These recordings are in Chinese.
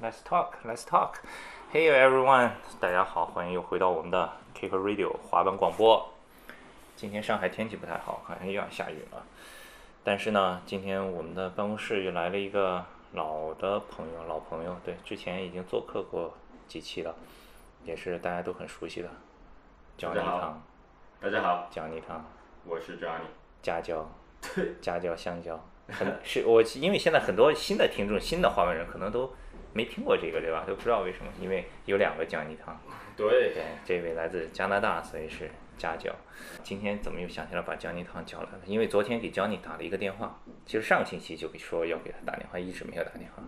Let's talk, let's talk. Hey everyone，大家好，欢迎又回到我们的 Kick Radio 滑板广播。今天上海天气不太好，好像又要下雨了。但是呢，今天我们的办公室又来了一个老的朋友，老朋友，对，之前已经做客过几期了，也是大家都很熟悉的，姜泥汤，大家好，姜泥汤，我是 Johnny。家教，对，夹椒香蕉，很是我因为现在很多新的听众、新的滑板人可能都没听过这个，对吧？都不知道为什么，因为有两个姜泥汤。对，对，这位来自加拿大，所以是家教。今天怎么又想起来把姜泥汤叫来了？因为昨天给姜泥打了一个电话，其实上个星期就说要给他打电话，一直没有打电话。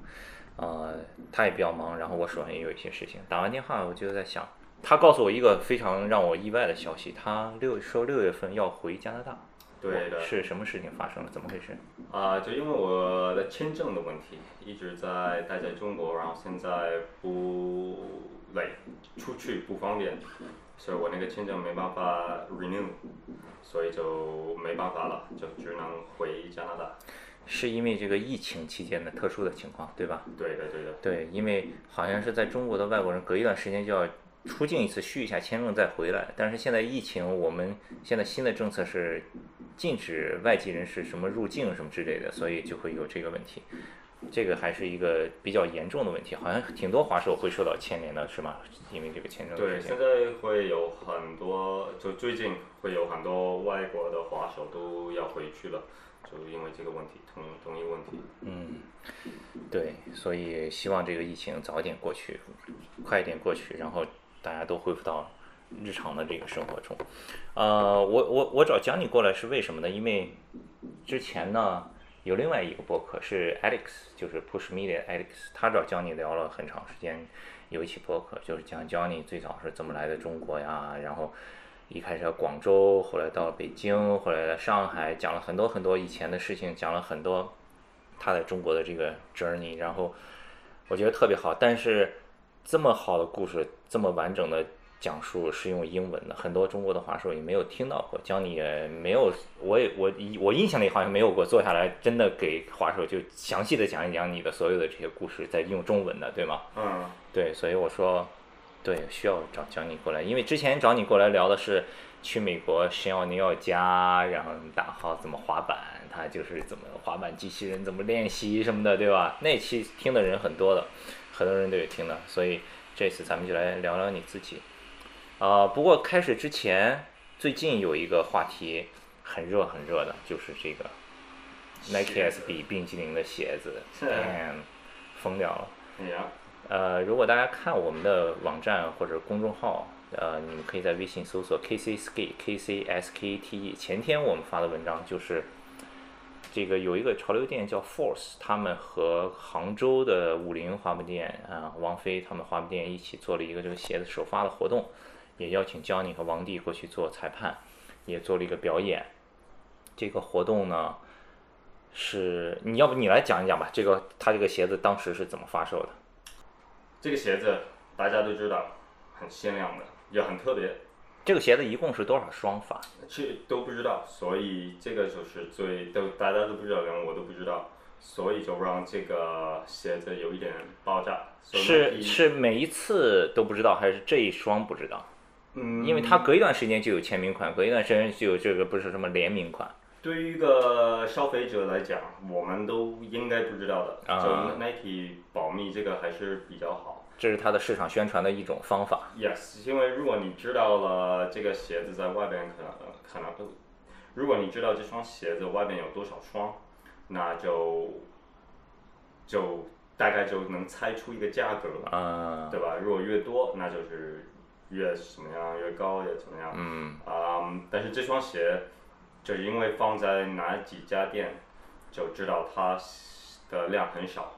呃，他也比较忙，然后我手上也有一些事情。打完电话，我就在想，他告诉我一个非常让我意外的消息，他六说六月份要回加拿大。对的。是什么事情发生了？怎么回事？啊、就因为我的签证的问题，一直在待在中国，然后现在不累，出去不方便，所以我那个签证没办法 renew，所以就没办法了，就只能回加拿大。是因为这个疫情期间的特殊的情况，对吧？对的，对的。对，因为好像是在中国的外国人隔一段时间就要出境一次，续一下签证再回来。但是现在疫情，我们现在新的政策是禁止外籍人士什么入境什么之类的，所以就会有这个问题。这个还是一个比较严重的问题，好像挺多滑手会受到牵连的，是吗？因为这个签证的对，现在会有很多，就最近会有很多外国的滑手都要回去了，就因为这个问题，同同一个问题。嗯，对，所以希望这个疫情早点过去，快一点过去，然后大家都恢复到日常的这个生活中。呃，我我我找讲你过来是为什么呢？因为之前呢有另外一个播客是 Alex，就是 Push Media Alex，他找教你聊了很长时间，有一期播客就是讲教你最早是怎么来的中国呀，然后。一开始在广州，后来到北京，后来来上海，讲了很多很多以前的事情，讲了很多他在中国的这个 journey，然后我觉得特别好。但是这么好的故事，这么完整的讲述是用英文的，很多中国的滑手也没有听到过，教你也没有，我也我我印象里好像没有过坐下来真的给滑手就详细的讲一讲你的所有的这些故事，再用中文的，对吗？嗯，对，所以我说，对，需要找找你过来，因为之前找你过来聊的是去美国神奥尼奥家，然后大号怎么滑板，他就是怎么滑板机器人怎么练习什么的，对吧？那期听的人很多的，很多人都有听的，所以这次咱们就来聊聊你自己。啊、不过开始之前，最近有一个话题很热很热的，就是这个 Nike SB 冰激凌的鞋子，疯掉了。呃，如果大家看我们的网站或者公众号，呃，你们可以在微信搜索 KC Skate K C S K T E。前天我们发的文章就是这个有一个潮流店叫 Force，他们和杭州的五菱滑板店啊、王菲他们滑板店一起做了一个这个鞋子首发的活动，也邀请 Johnny 和王帝过去做裁判，也做了一个表演。这个活动呢，是你要不你来讲一讲吧？这个他这个鞋子当时是怎么发售的？这个鞋子大家都知道，很限量的，也很特别，这个鞋子一共是多少双发？这都不知道，所以这个就是最都大家都不知道，连我都不知道，所以就让这个鞋子有一点爆炸。是是每一次都不知道，还是这一双不知道？嗯，因为它隔一段时间就有签名款，隔一段时间就有这个不是什么联名款。对于一个消费者来讲，我们都应该不知道的。啊就 Nike 保密这个还是比较好。这是它的市场宣传的一种方法。Yes，因为如果你知道了这个鞋子在外边可能可能都，如果你知道这双鞋子外边有多少双，那就就大概就能猜出一个价格了，嗯对吧？如果越多，那就是越怎么样，越高越怎么样。嗯嗯，但是这双鞋，就因为放在哪几家店，就知道它的量很少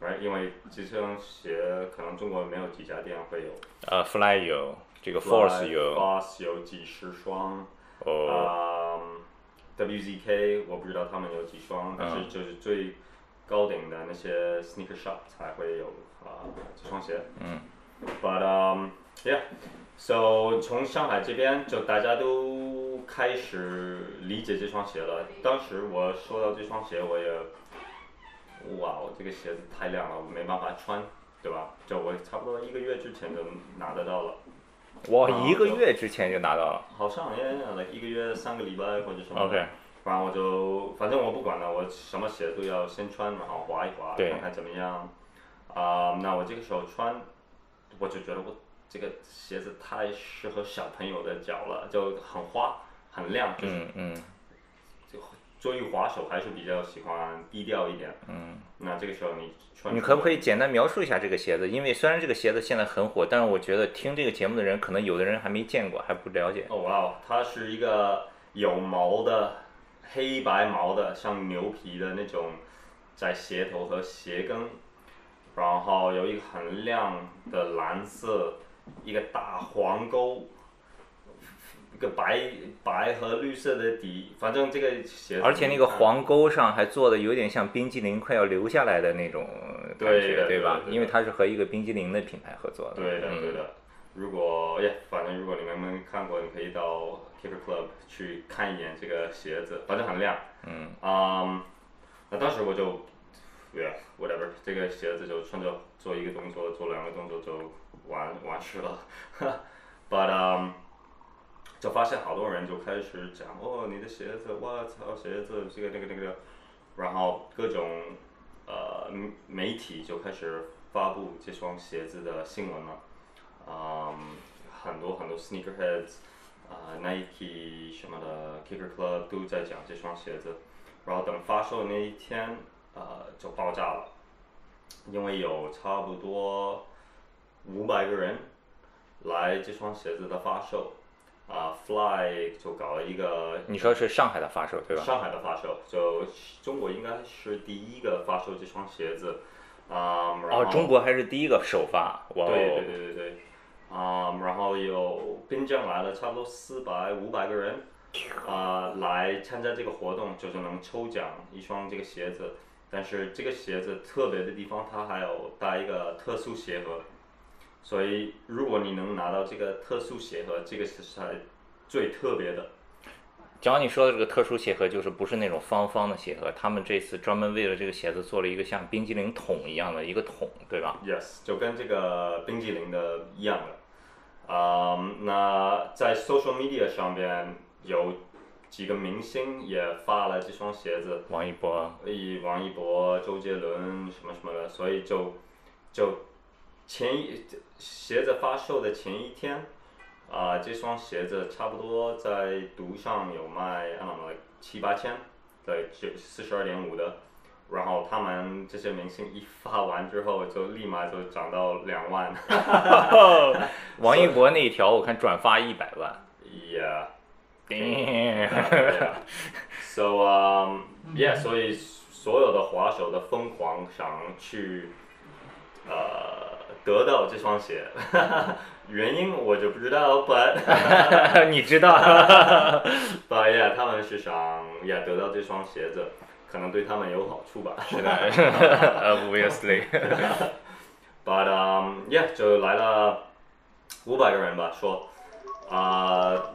，right？因为这双鞋可能中国没有几家店会有。呃，Fly 有，这个 Force 有，Force 有几十双，哦，嗯，WZK 我不知道他们有几双，但是就是最高顶的那些 sneaker shop 才会有啊、这双鞋。嗯。But um yeah, so 从上海这边就大家都开始理解这双鞋了。当时我收到这双鞋，我也，哇，我这个鞋子太亮了，我没办法穿。对吧？就我差不多一个月之前就拿得到了，哇，啊一个月之前就拿到了。好像也 like 一个月三个礼拜或者什么。OK，然后我就反正我不管了，我什么鞋都要先穿，然后滑一滑，看看怎么样。啊、那我这个时候穿，我就觉得我这个鞋子太适合小朋友的脚了，就很花很亮，就是嗯嗯作为滑手还是比较喜欢低调一点。嗯。那这个时候你穿，你可不可以简单描述一下这个鞋子？因为虽然这个鞋子现在很火，但是我觉得听这个节目的人，可能有的人还没见过，还不了解。哦哇哦，它是一个有毛的黑白毛的，像牛皮的那种，在鞋头和鞋跟，然后有一个很亮的蓝色，一个大黄沟，一个白白和绿色的底，反正这个鞋子，而且那个黄沟上还做的有点像冰激凌快要流下来的那种感觉，对吧因为它是和一个冰激凌的品牌合作的。对的，嗯对的。如果耶，反正如果你们没看过，你可以到 Kicker Club 去看一眼这个鞋子，反正很亮。嗯。嗯，那当时我就，yeah，whatever，这个鞋子就穿着做一个动作，做两个动作就完完事了。But um，就发现好多人就开始讲，哦，你的鞋子，我操，鞋子这个那个那个，然后各种呃媒体就开始发布这双鞋子的新闻了。嗯，很多很多 sneakerheads，啊、Nike 什么的，Kicker Club 都在讲这双鞋子。然后等发售那一天，呃，就爆炸了，因为有差不多五百个人来这双鞋子的发售，啊、f l y 就搞了一个你说是上海的发售对吧？上海的发售，就中国应该是第一个发售这双鞋子，啊、然后哦，中国还是第一个首发，哇哦！对对对对对，啊、然后有滨江来了差不多四百五百个人，啊、来参加这个活动，就是能抽奖一双这个鞋子。但是这个鞋子特别的地方，它还有带一个特殊鞋盒，所以如果你能拿到这个特殊鞋盒，这个是才最特别的。只要你说的这个特殊鞋盒，就是不是那种方方的鞋盒，他们这次专门为了这个鞋子做了一个像冰激凌桶一样的一个桶，对吧？Yes，就跟这个冰激凌的一样的。啊、那在 social media 上边有几个明星也发了这双鞋子，王一博，以王一博、周杰伦什么什么的，所以就就前一鞋子发售的前一天，啊、这双鞋子差不多在独上有卖啊七八千，对，就四十二点五的。然后他们这些明星一发完之后，就立马就涨到两万。王一博那一条我看转发一百万。So um yeah，所以所有的滑手的疯狂想去呃得到这双鞋，原因我就不知道，but 你知道？but yeah，他们是想 yeah 得到这双鞋子，可能对他们有好处吧。是的，obviously。But um yeah，就来了五百个人吧，说啊。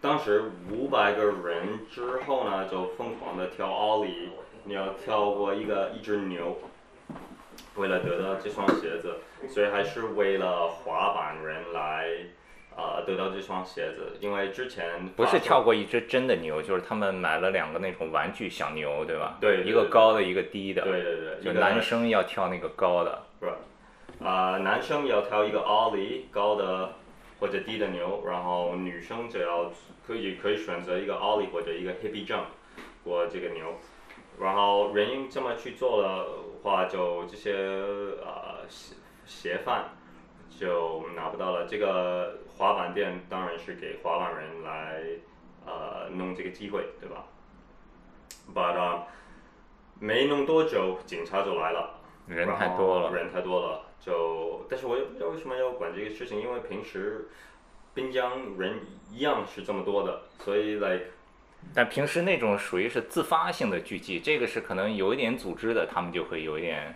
当时五百个人之后呢，就疯狂的跳奥利，你要跳过一个一只牛，为了得到这双鞋子，所以还是为了滑板人来，呃，得到这双鞋子，因为之前不是跳过一只真的牛，就是他们买了两个那种玩具小牛，对吧？对对一个高的，一个低的。对对对，就男生要跳那个高的。是吧？啊、男生要跳一个奥利高的或者低的牛，然后女生只要可以可以选择一个 ollie 或者一个 hippie jump 过这个牛，然后原因这么去做的话，就这些呃鞋鞋贩就拿不到了。这个滑板店当然是给滑板人来呃弄这个机会，对吧？But、uh, 没弄多久，警察就来了。人太多了。人太多了，就但是我也不知道为什么要管这个事情，因为平时滨江人一样是这么多的，所以 like 但平时那种属于是自发性的聚集，这个是可能有一点组织的，他们就会有一点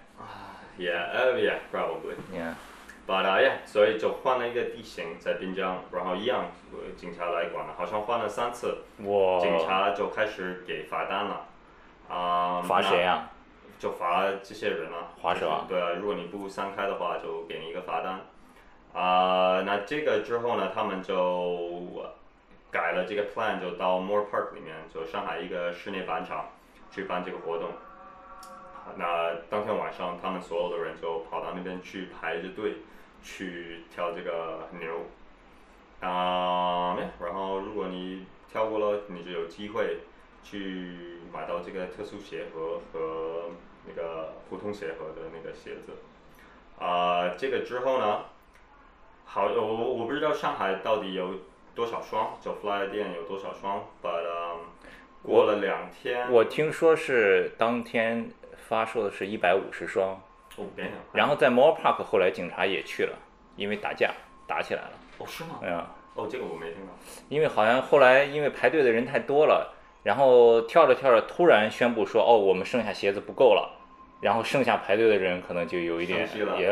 yeah uh, yeah uh, 所以就换了一个地形在滨江，然后一样呃警察来管了，好像换了三次，哇，警察就开始给罚单了，啊、罚谁啊？就罚这些人了，啊对啊，如果你不散开的话，就给你一个罚单。啊、那这个之后呢，他们就改了这个 plan，就到 Moore Park 里面，就上海一个室内板场去办这个活动。那当天晚上，他们所有的人就跑到那边去排着队去挑这个牛。啊、然后如果你跳过了，你就有机会去买到这个特殊鞋盒和那个普通鞋盒的那个鞋子。啊、这个之后呢，好，我我不知道上海到底有多少双，就 Fly 店有多少双，but、um, 过了两天，我听说是当天发售的是一百五十双，哦，然后在 Mall Park 后来警察也去了，因为打架打起来了。哦是吗？嗯，哦，这个我没听到。因为好像后来因为排队的人太多了，然后跳着跳着，突然宣布说：“哦，我们剩下鞋子不够了。”然后剩下排队的人可能就有一点，也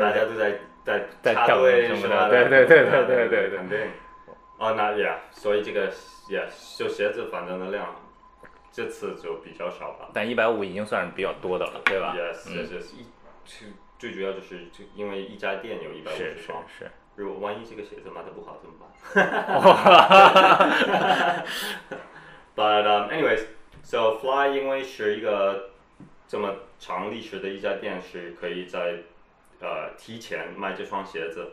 大家都在 在在跳什么的，对对对对对对肯定。哦，那也，所以这个也就鞋子反正的量，这次就比较少吧。但一百五已经算是比较多的了，对吧？Yes, 一最最主要就是就因为一家店有一百五十双，是。如果万一这个鞋子卖的不好怎么办？哈哈哈哈哈哈。？But um, anyways, so Fly 因为是一个这么长历史的一家店，是可以在呃提前卖这双鞋子，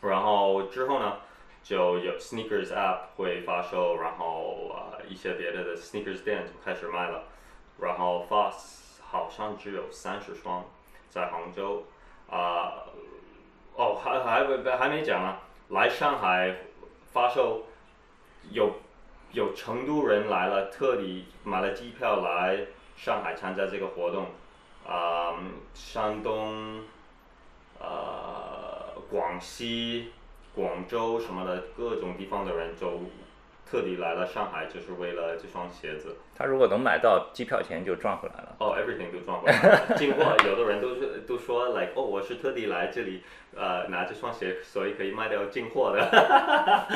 然后之后呢就有 Sneakers App 会发售，然后呃一些别的的 Sneakers 店就开始卖了，然后 Foss 好像只有三十双在杭州，啊、哦还还还还没讲啊，来上海发售有有成都人来了，特地买了机票来上海参加这个活动，啊、山东，呃，广西、广州什么的各种地方的人就特地来了上海，就是为了这双鞋子。他如果能买到，机票钱就赚回来了。哦、e v e r y t h i n g 都赚回来了。进货，有的人都是都说，like，哦，我是特地来这里，呃，拿这双鞋，所以可以卖掉进货的。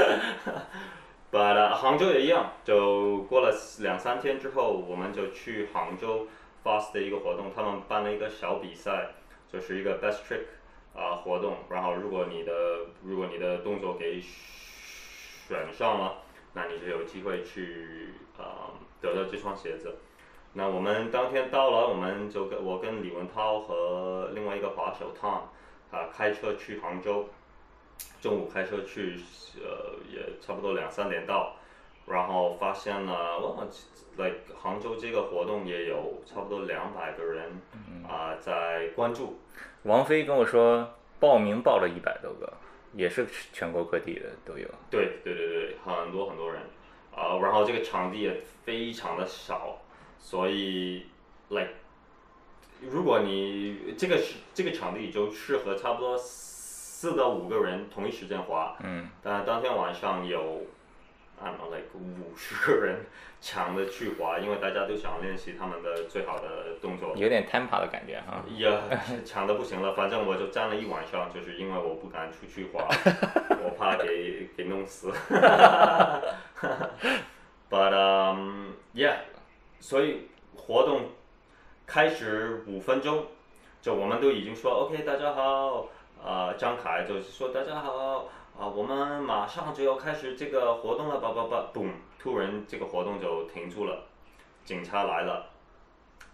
But、uh, 杭州也一样，就过了两三天之后，我们就去杭州 Fast 的一个活动，他们办了一个小比赛，就是一个 Best Trick 啊、活动。然后如果你的如果你的动作给选上了，那你就有机会去啊、得到这双鞋子。那我们当天到了，我们就跟我跟李文涛和另外一个滑手 Tom 啊开车去杭州，中午开车去，呃也差不多两三点到，然后发现了哇，like 杭州这个活动也有差不多两百个人啊、在关注，王菲跟我说，报名报了一百多个，也是全国各地的都有。对对对对，很多很多人，啊、然后这个场地也非常的少，所以，like，如果你这个是这个场地就适合差不多四到五个人同一时间滑，嗯，但当天晚上有，I don't know like 五十个人抢着去滑，因为大家都想练习他们的最好的动作。有点 Tampa 的感觉哈。呀，抢的不行了，反正我就站了一晚上，就是因为我不敢出去滑，我怕给给弄死。But um yeah，所以活动开始五分钟，就我们都已经说 OK，大家好，啊、张凯就是说大家好，啊、我们马上就要开始这个活动了，叭叭叭，boom，突然这个活动就停住了，警察来了。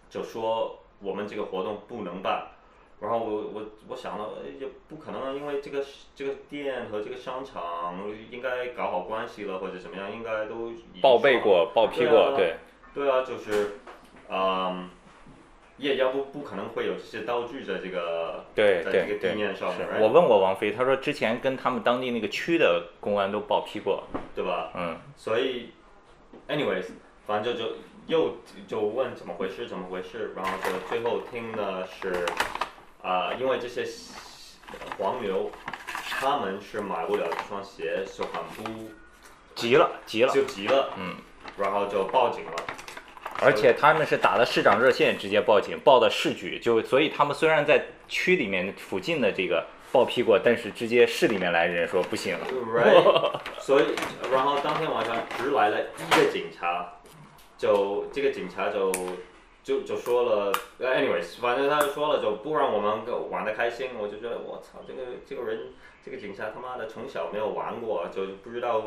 就说我们这个活动不能办。然后我我我想了，呃也不可能啊，因为这个这个店和这个商场应该搞好关系了，或者怎么样，应该都报备过，报批过，对啊对，对啊，就是，嗯，也要不不可能会有这些道具在这个对在这个地面上面我问过王菲，她说之前跟他们当地那个区的公安都报批过，对吧？嗯，所以，anyways，反正就又就问怎么回事，怎么回事，然后就最后听的是，啊、因为这些黄牛，他们是买不了这双鞋，就很不急了急了，就急了，嗯，然后就报警了。而且他们是打了市长热线直接报警，报的市局，就所以他们虽然在区里面附近的这个报批过，但是直接市里面来人说不行，Right，所以然后当天晚上只来了一个警察，就这个警察就就就说了，anyways，反正他就说了，就不让我们玩的开心，我就觉得我操，这个这个人，这个警察他妈的从小没有玩过，就不知道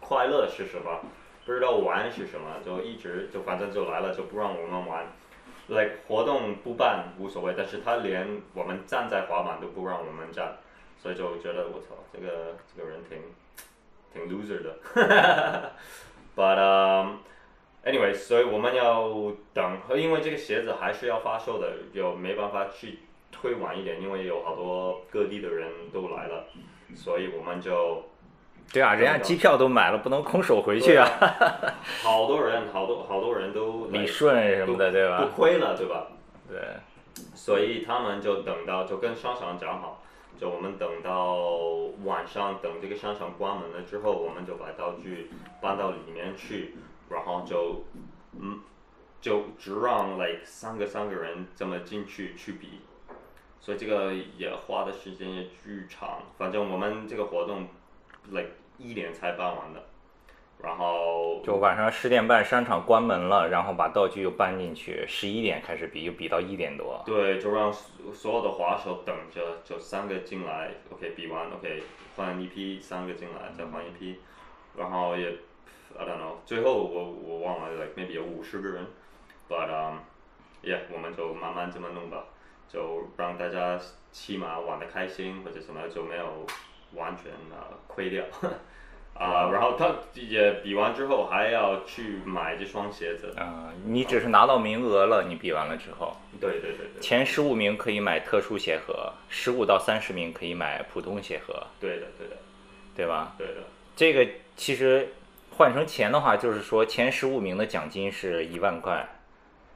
快乐是什么，不知道玩是什么，就一直就反正就来了，就不让我们玩。like 活动不办无所谓，但是他连我们站在滑板都不让我们站，所以就觉得我操，这个这个人挺挺 loser 的。But um, anyway，所以我们要等，因为这个鞋子还是要发售的，就没办法去推晚一点，因为有好多各地的人都来了，所以我们就对啊，人家机票都买了，不能空手回去啊。好多人，好多好多人都理顺什么的，对吧？不？亏了，对吧？对，所以他们就等到就跟商场讲好，就我们等到晚上等这个商场关门了之后，我们就把道具搬到里面去，然后就嗯就只让 like 三个三个人这么进去去比，所以这个也花的时间也巨长。反正我们这个活动 like 一点才办完的，然后就晚上十点半商场关门了，然后把道具又搬进去，十一点开始比，又比到一点多。对，就让所所有的滑手等着，就三个进来，OK，比完，OK，换一批，三个进来，再换一批，然后也，I don't know，最后我我忘了，like maybe 有五十个人，but um, yeah，我们就慢慢这么弄吧，就让大家起码玩的开心或者什么，就没有完全呃亏掉。啊、然后他也比完之后还要去买这双鞋子，啊、你只是拿到名额了，你比完了之后，对对对对，前十五名可以买特殊鞋盒，十五到三十名可以买普通鞋盒，对的对的。对吧？对的，这个其实换成钱的话，就是说前十五名的奖金是一万块，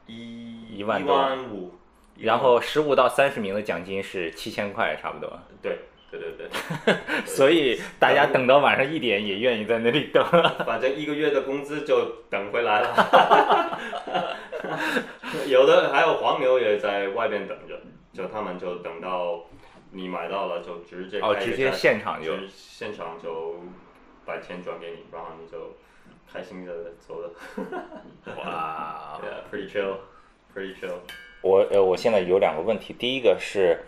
一一万多。万五，然后十五到三十名的奖金是七千块，差不多。对对对对，所以大家等到晚上一点也愿意在那里等。反正一个月的工资就等回来了。有的还有黄牛也在外边等着，就他们就等到你买到了就直接哦，直接现场就现场就把钱转给你，然后你就开心的走了。哇！Yeah，pretty chill，pretty chill。我呃，我现在有两个问题，第一个是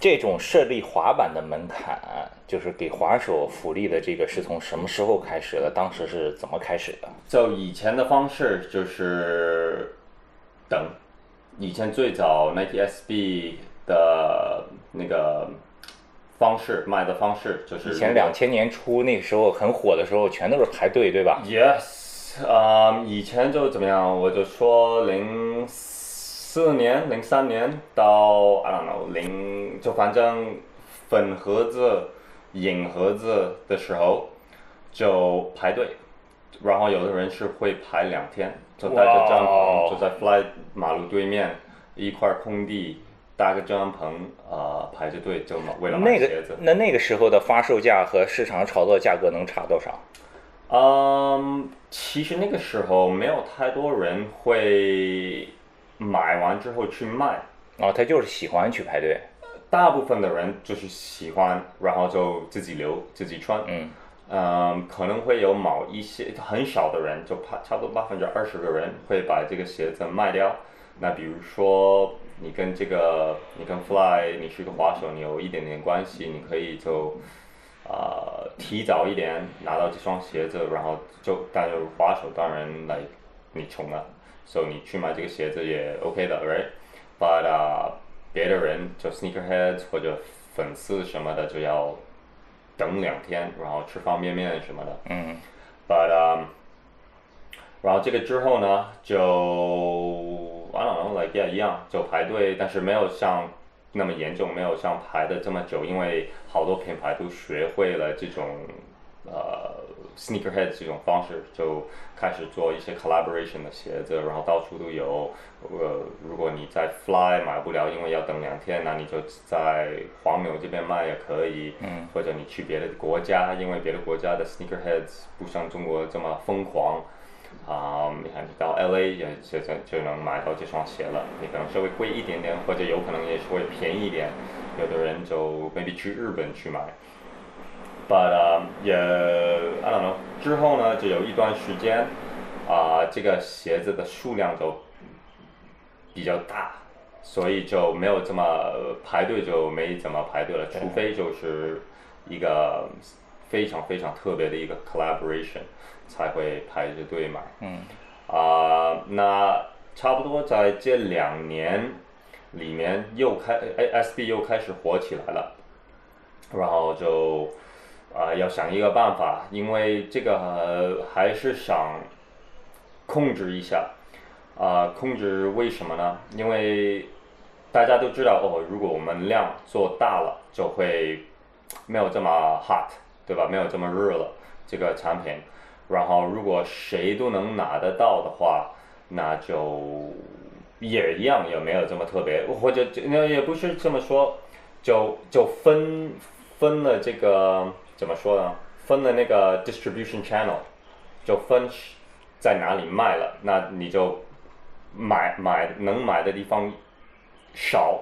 这种设立滑板的门槛，就是给滑手福利的这个是从什么时候开始的？当时是怎么开始的？就以前的方式就是等，以前最早 Nike SB 的那个方式卖的方式就是以前两千年初那时候很火的时候，全都是排队，对吧？Yes，啊、以前就怎么样？我就说零四年、零三年到 I don't know 零，就反正粉盒子、影盒子的时候就排队，然后有的人是会排两天，就带着帐篷就在 Fly 马路对面一块空地搭个帐篷，啊、排着队就为了买那个鞋子。那那个时候的发售价和市场炒作价格能差多少？嗯，其实那个时候没有太多人会买完之后去卖，哦，他就是喜欢去排队。大部分的人就是喜欢，然后就自己留自己穿。嗯，嗯，可能会有某一些很少的人，就怕差不多百分之二十个人会把这个鞋子卖掉。那比如说你跟这个，你跟 Fly，你是个滑手，你有一点点关系，你可以就呃提早一点拿到这双鞋子，然后就但是滑手当然来你穷了，所以你去买这个鞋子也 OK 的，right？But 啊、别的人就 sneakerheads 或者粉丝什么的就要等两天，然后吃方便面什么的。嗯 But um，然后这个之后呢，就 I don't know，like yeah 一样，就排队，但是没有像那么严重，没有像排的这么久，因为好多品牌都学会了这种呃 sneakerhead 这种方式，就开始做一些 collaboration 的鞋子，然后到处都有。呃，如果你在 Fly 买不了，因为要等两天，那你就在黄牛这边卖也可以。嗯。或者你去别的国家，因为别的国家的 sneakerheads 不像中国这么疯狂。啊、你看你到 LA 也就就就能买到这双鞋了，你可能稍微贵一点点，或者有可能也是会便宜一点。有的人就 maybe 去日本去买。But、um, 也 I don't know，之后呢，就有一段时间，啊、这个鞋子的数量就比较大，所以就没有这么排队就没怎么排队了，除非就是一个非常非常特别的一个 collaboration 才会排着队买。嗯啊、那差不多在这两年里面又开哎 SB 又开始火起来了，然后就啊、要想一个办法，因为这个、呃还是想控制一下啊、控制为什么呢？因为大家都知道哦，如果我们量做大了，就会没有这么 hot，对吧？没有这么热了这个产品。然后如果谁都能拿得到的话，那就也一样，也没有这么特别，或者那也不是这么说，就就分分了这个怎么说呢？分了那个 distribution channel，就分在哪里卖了，那你就买买能买的地方少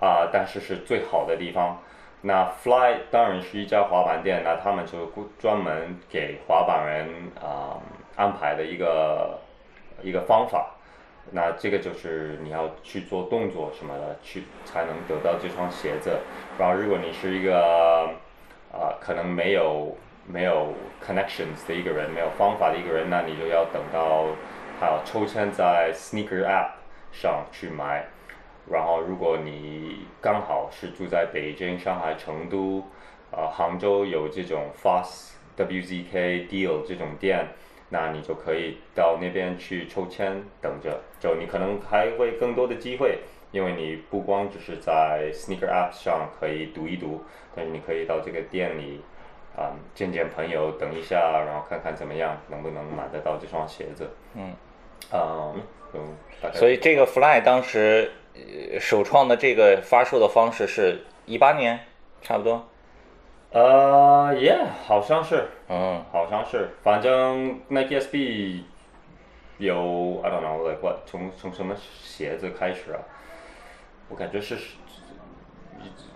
啊、但是是最好的地方。那 Fly 当然是一家滑板店，那他们就专门给滑板人啊、安排的一个一个方法。那这个就是你要去做动作什么的，去才能得到这双鞋子。然后如果你是一个啊、可能没有没有 connections 的一个人，没有方法的一个人，那你就要等到还有抽签在 Sneaker App 上去买。然后，如果你刚好是住在北京、上海、成都，呃，杭州有这种 Fast WZK Deal 这种店，那你就可以到那边去抽签，等着。就你可能还会更多的机会，因为你不光只是在 Sneaker App 上可以读一读，但是你可以到这个店里，啊、见见朋友，等一下，然后看看怎么样，能不能买得到这双鞋子。嗯，嗯，嗯大概所以这个 Fly 当时呃首创的这个发售的方式是一八年，差不多。呃，Yeah，好像是，嗯好像是，反正 Nike SB 有 I don't know like what 从从什么鞋子开始啊？我感觉是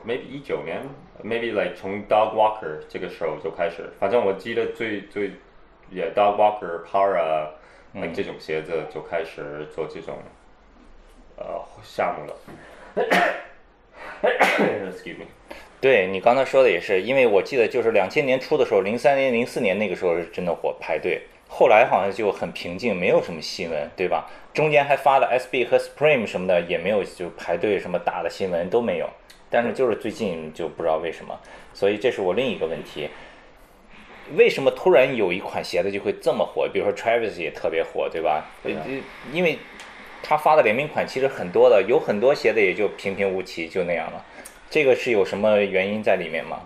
maybe 一九年，maybe like 从 Dog Walker 这个时候就开始，反正我记得最最也 Dog Walker Para like 这种鞋子就开始做这种呃项目了。Excuse me。对你刚才说的也是，因为我记得就是两千年初的时候，零三年、零四年那个时候是真的火排队，后来好像就很平静，没有什么新闻，对吧？中间还发了 SB 和 Supreme 什么的，也没有就排队什么大的新闻都没有。但是就是最近就不知道为什么，所以这是我另一个问题。为什么突然有一款鞋子就会这么火？比如说 Travis 也特别火，对吧？对啊呃因为他发的联名款其实很多的，有很多鞋子也就平平无奇，就那样了。这个是有什么原因在里面吗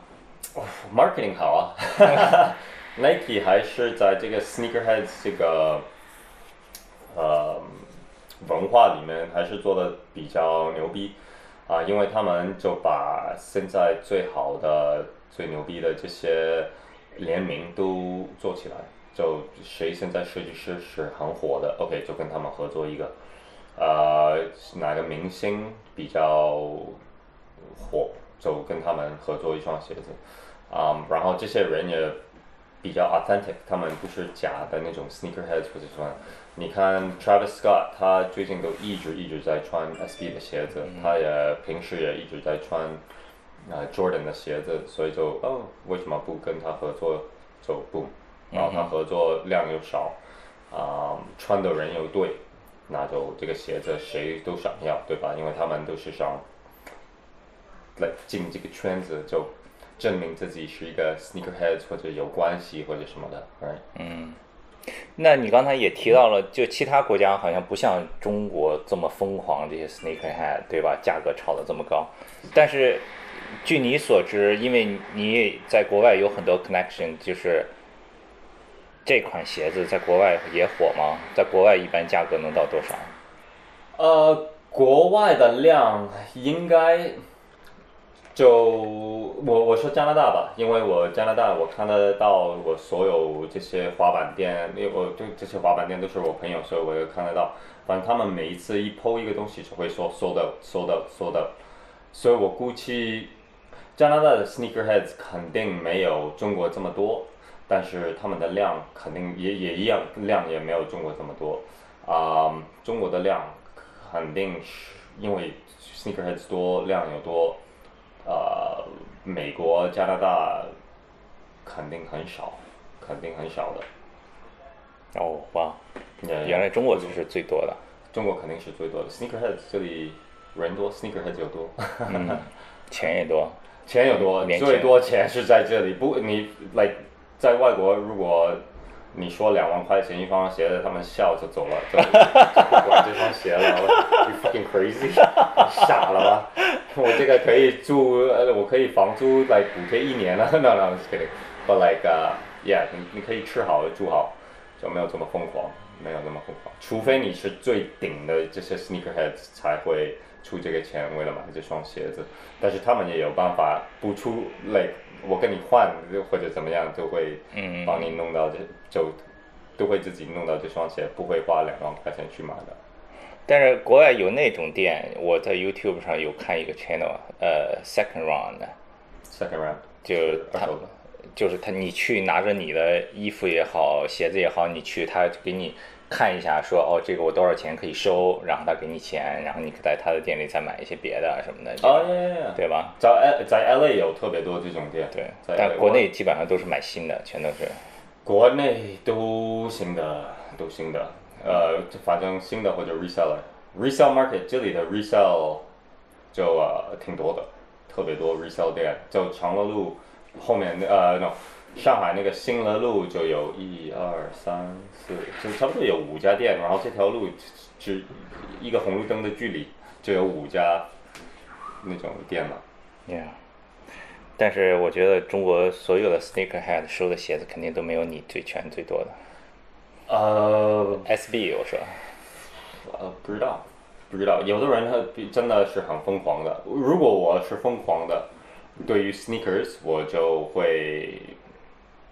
？marketing 好啊，Nike 还是在这个 sneakerheads 这个呃文化里面还是做的比较牛逼啊、因为他们就把现在最好的、最牛逼的这些联名都做起来，就谁现在设计师是很火的，OK 就跟他们合作一个，呃哪个明星比较火，就跟他们合作一双鞋子。啊、然后这些人也比较 authentic，他们不是假的那种 sneakerheads 或者穿，你看 Travis Scott，他最近都一直一直在穿 SB 的鞋子，他也平时也一直在穿呃 Jordan 的鞋子，所以就哦，为什么不跟他合作就不，然后他合作量又少，啊、穿的人又对，那就这个鞋子谁都想要，对吧？因为他们都是想来进这个圈子，就证明自己是一个 sneakerheads 或者有关系或者什么的，right？那你刚才也提到了，就其他国家好像不像中国这么疯狂，这些 sneakerhead 对吧？价格炒得这么高，但是据你所知，因为你也在国外有很多 connection，就是这款鞋子在国外也火吗？在国外一般价格能到多少？呃，国外的量应该就我我说加拿大吧，因为我加拿大我看得到我所有这些滑板店，因为我对这些滑板店都是我朋友，所以我也看得到。反正他们每一次一抛一个东西就会说 sold sold sold 所以我估计加拿大的 sneakerheads 肯定没有中国这么多，但是他们的量肯定也也一样，量也没有中国这么多。啊、中国的量肯定是因为 sneakerheads 多，量又多，呃，美国、加拿大肯定很少，肯定很少的。哦，哇原来中国就是最多的。中国肯定是最多的，sneakerheads 这里人多，sneakerheads 又多，嗯，钱也多。钱也多，最多钱是在这里。不，你 like 在外国，如果你说两万块钱一双鞋子，他们笑就走了，就就不管这双鞋了。我 You fucking crazy，傻了吧？我这个可以住，呃，我可以房租来补贴一年了。No no，I'm just kidding。But like，uh, yeah，你你可以吃好住好，就没有这么疯狂，没有那么疯狂。除非你是最顶的这些 sneakerheads 才会出这个钱为了买这双鞋子，但是他们也有办法不出 like 我跟你换或者怎么样，都会嗯帮你弄到这就都会自己弄到这双鞋，不会花两万块钱去买的。但是国外有那种店，我在 YouTube 上有看一个 channel，呃，Second Round，Second round 就他。就是他，你去拿着你的衣服也好，鞋子也好，你去他给你看一下，说哦，这个我多少钱可以收，然后他给你钱，然后你在他的店里再买一些别的什么的，这哦种呀呀呀！对吧？在 L 在 LA 有特别多这种店，对，在但国内基本上都是买新的，全都是。国内都新的，都新的，呃，反正新的或者 reseller，resell market 这里的 resell 就呃挺多的，特别多 resell 店，就长乐路后面呃 no 上海那个新乐路就有一二三四，就差不多有五家店，然后这条路只一个红绿灯的距离就有五家那种店嘛。Yeah，但是我觉得中国所有的 sneakerhead 收的鞋子肯定都没有你最全最多的。呃，SB 我说，呃，不知道，不知道。有的人他真的是很疯狂的。如果我是疯狂的，对于 sneakers，我就会，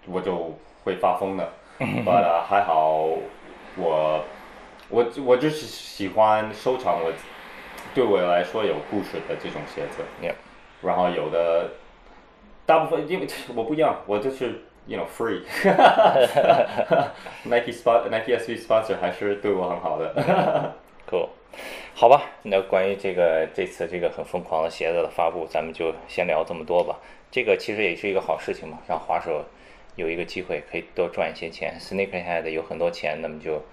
我就会发疯的。But、uh, 还好我，我我就是喜欢收藏我，对我来说有故事的这种鞋子。然后有的，大部分因为我不一样，我就是 you know free。Nike spot Nike SB sponsor 还是对我很好的。Cool，好吧，那关于这个这次这个很疯狂的鞋子的发布，咱们就先聊这么多吧。这个其实也是一个好事情嘛，让滑手有一个机会可以多赚一些钱。Sneakerhead 有很多钱，那么就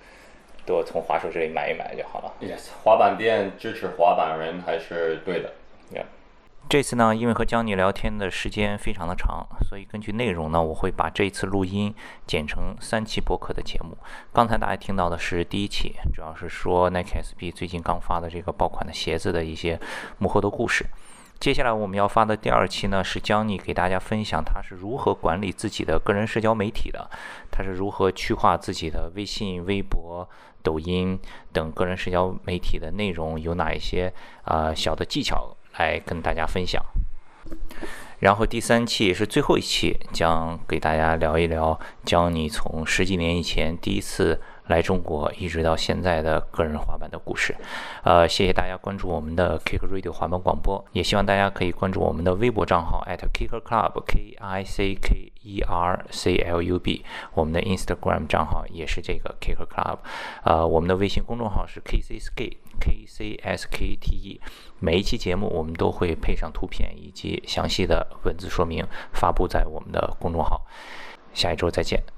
多从滑手这里买一买就好了。Yes，滑板店支持滑板人还是对的。Yeah. 这次呢，因为和江妮聊天的时间非常的长，所以根据内容呢，我会把这一次录音剪成三期播客的节目。刚才大家听到的是第一期，主要是说 Nike SB 最近刚发的这个爆款的鞋子的一些幕后的故事。接下来我们要发的第二期呢，是江你给大家分享他是如何管理自己的个人社交媒体的，他是如何去化自己的微信、微博、抖音等个人社交媒体的内容，有哪一些呃小的技巧来跟大家分享。然后第三期也是最后一期，将给大家聊一聊教你从十几年以前第一次来中国，一直到现在的个人滑板的故事。呃，谢谢大家关注我们的 Kick Radio 滑板广播，也希望大家可以关注我们的微博账号 at Kicker Club K I C K E R C L U B，我们的 Instagram 账号也是这个 Kicker Club，呃，我们的微信公众号是 K C S K K C S K T E。每一期节目我们都会配上图片以及详细的文字说明，发布在我们的公众号。下一周再见。